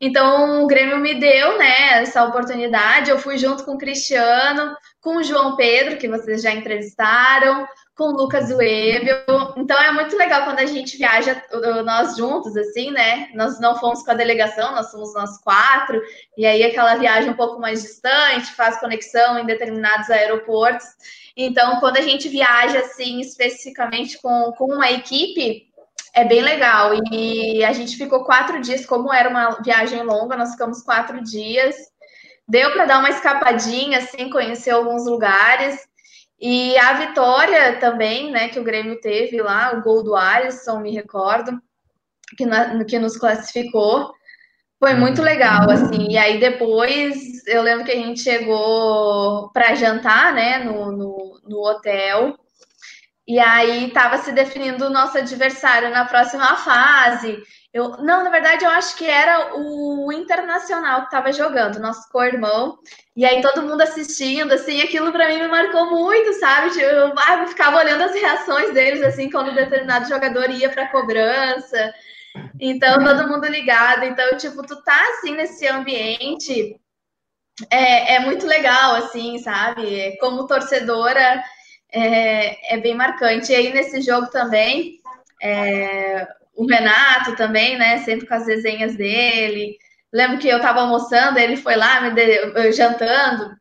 Então o Grêmio me deu, né, essa oportunidade. Eu fui junto com o Cristiano, com o João Pedro, que vocês já entrevistaram, com o Lucas Webel. Então é muito legal quando a gente viaja nós juntos, assim, né? Nós não fomos com a delegação, nós somos nós quatro, e aí aquela viagem um pouco mais distante, faz conexão em determinados aeroportos. Então, quando a gente viaja, assim, especificamente com, com uma equipe, é bem legal. E a gente ficou quatro dias, como era uma viagem longa, nós ficamos quatro dias. Deu para dar uma escapadinha, assim, conhecer alguns lugares. E a vitória também, né, que o Grêmio teve lá, o gol do Alisson, me recordo, que, na, que nos classificou, foi uhum. muito legal, assim. E aí depois eu lembro que a gente chegou para jantar, né, no, no, no hotel. E aí estava se definindo o nosso adversário na próxima fase. Eu, não, na verdade, eu acho que era o Internacional que estava jogando, nosso co-irmão. E aí todo mundo assistindo, assim, aquilo para mim me marcou muito, sabe? Tipo, eu, ah, eu ficava olhando as reações deles, assim, quando determinado jogador ia para cobrança. Então, todo mundo ligado. Então, tipo, tu tá, assim, nesse ambiente, é, é muito legal, assim, sabe? Como torcedora, é, é bem marcante. E aí, nesse jogo também, é, o Renato também, né? Sempre com as desenhas dele. Lembro que eu estava almoçando, ele foi lá, me de... jantando.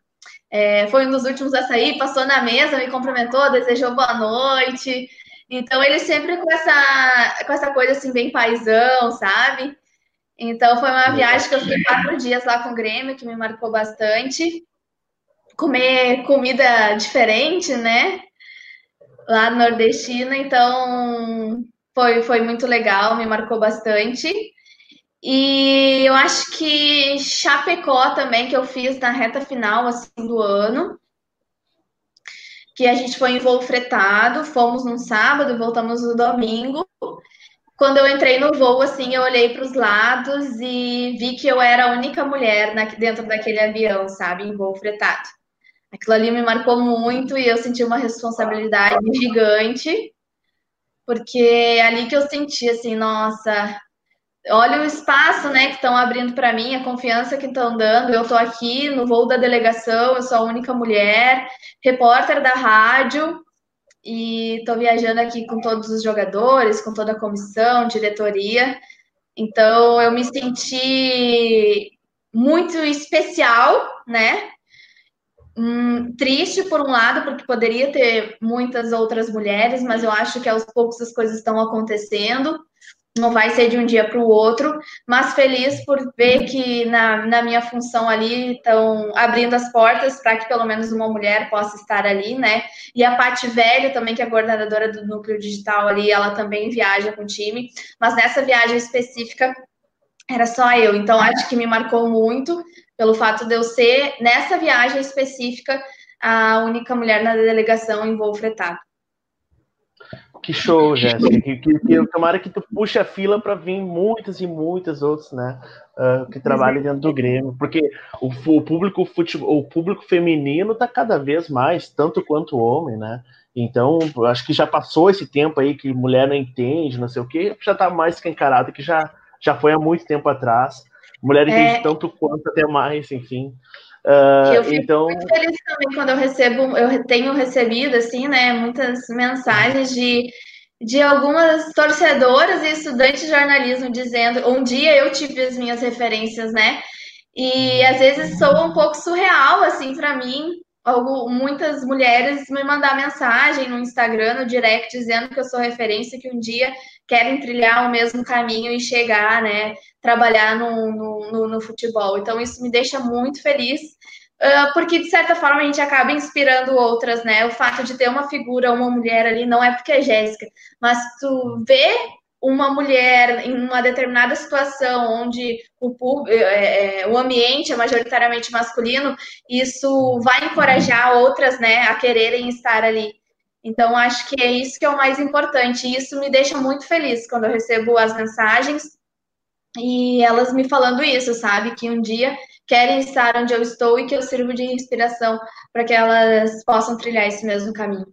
É, foi um dos últimos a sair, passou na mesa, me cumprimentou, desejou boa noite. Então, ele sempre com essa, com essa coisa assim, bem paisão, sabe? Então, foi uma viagem que eu fiquei quatro dias lá com o Grêmio, que me marcou bastante. Comer comida diferente, né? Lá nordestina, então foi, foi muito legal, me marcou bastante. E eu acho que Chapecó também, que eu fiz na reta final assim, do ano. Que a gente foi em voo fretado, fomos num sábado e voltamos no domingo. Quando eu entrei no voo, assim, eu olhei para os lados e vi que eu era a única mulher na, dentro daquele avião, sabe, em voo fretado. Aquilo ali me marcou muito e eu senti uma responsabilidade gigante porque é ali que eu senti assim, nossa, olha o espaço, né, que estão abrindo para mim, a confiança que estão dando. Eu estou aqui no voo da delegação, eu sou a única mulher, repórter da rádio, e estou viajando aqui com todos os jogadores, com toda a comissão, diretoria. Então eu me senti muito especial, né? Hum, triste por um lado, porque poderia ter muitas outras mulheres, mas eu acho que aos poucos as coisas estão acontecendo. não vai ser de um dia para o outro, mas feliz por ver que na, na minha função ali estão abrindo as portas para que pelo menos uma mulher possa estar ali, né? E a Paty Velho também, que é coordenadora do núcleo digital ali, ela também viaja com o time, mas nessa viagem específica era só eu, então acho que me marcou muito pelo fato de eu ser, nessa viagem específica, a única mulher na delegação em voo fretado. Que show, Jéssica. Que, que, que, tomara que tu puxe a fila para vir muitas e muitas outras, né? Uh, que trabalhem dentro do Grêmio. Porque o, o, público futebol, o público feminino está cada vez mais, tanto quanto o homem, né? Então, acho que já passou esse tempo aí que mulher não entende, não sei o quê, já está mais que encarado, que já, já foi há muito tempo atrás. Mulher entende é... tanto quanto, até mais, enfim. Uh, eu fico então... muito feliz também quando eu recebo, eu tenho recebido, assim, né, muitas mensagens de, de algumas torcedoras e estudantes de jornalismo dizendo, um dia eu tive as minhas referências, né, e às vezes soa um pouco surreal, assim, para mim, algo, muitas mulheres me mandar mensagem no Instagram, no direct, dizendo que eu sou referência, que um dia querem trilhar o mesmo caminho e chegar, né, trabalhar no, no, no, no futebol. Então, isso me deixa muito feliz, uh, porque, de certa forma, a gente acaba inspirando outras, né, o fato de ter uma figura, uma mulher ali, não é porque é Jéssica, mas tu vê uma mulher em uma determinada situação onde o, é, é, o ambiente é majoritariamente masculino, isso vai encorajar outras né, a quererem estar ali. Então, acho que é isso que é o mais importante. E isso me deixa muito feliz quando eu recebo as mensagens e elas me falando isso, sabe? Que um dia querem estar onde eu estou e que eu sirvo de inspiração para que elas possam trilhar esse mesmo caminho.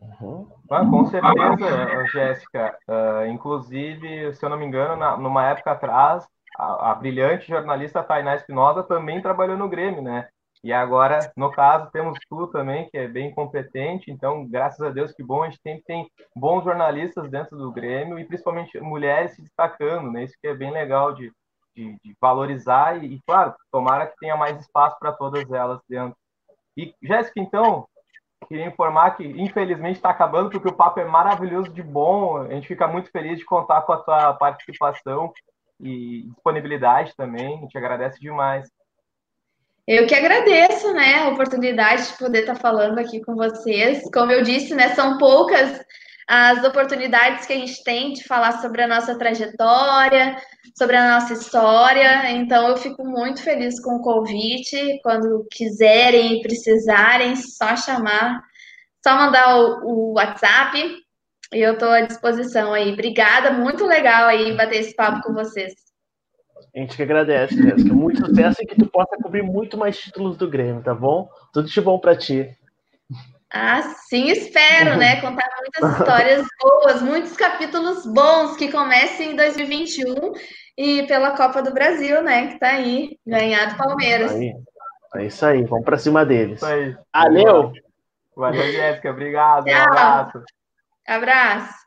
Uhum. Ah, com certeza, Jéssica. Uh, inclusive, se eu não me engano, na, numa época atrás, a, a brilhante jornalista Tainá Espinosa também trabalhou no Grêmio, né? E agora, no caso, temos tu também, que é bem competente. Então, graças a Deus, que bom. A gente sempre tem bons jornalistas dentro do Grêmio e principalmente mulheres se destacando, né? Isso que é bem legal de, de, de valorizar e, claro, tomara que tenha mais espaço para todas elas dentro. E, Jéssica, então, queria informar que, infelizmente, está acabando, porque o papo é maravilhoso de bom. A gente fica muito feliz de contar com a tua participação e disponibilidade também. A gente agradece demais. Eu que agradeço, né, a oportunidade de poder estar falando aqui com vocês. Como eu disse, né, são poucas as oportunidades que a gente tem de falar sobre a nossa trajetória, sobre a nossa história. Então, eu fico muito feliz com o convite. Quando quiserem e precisarem, só chamar, só mandar o, o WhatsApp e eu estou à disposição aí. Obrigada, muito legal aí bater esse papo com vocês. A gente que agradece, Jéssica. Muito sucesso e que tu possa cobrir muito mais títulos do Grêmio, tá bom? Tudo de bom para ti. Ah, sim, espero, né? Contar muitas histórias boas, muitos capítulos bons que comecem em 2021 e pela Copa do Brasil, né? Que tá aí, ganhado Palmeiras. Aí. É isso aí, vamos para cima deles. Valeu! Valeu, Jéssica. Obrigado. Tchau. Um abraço. Abraço.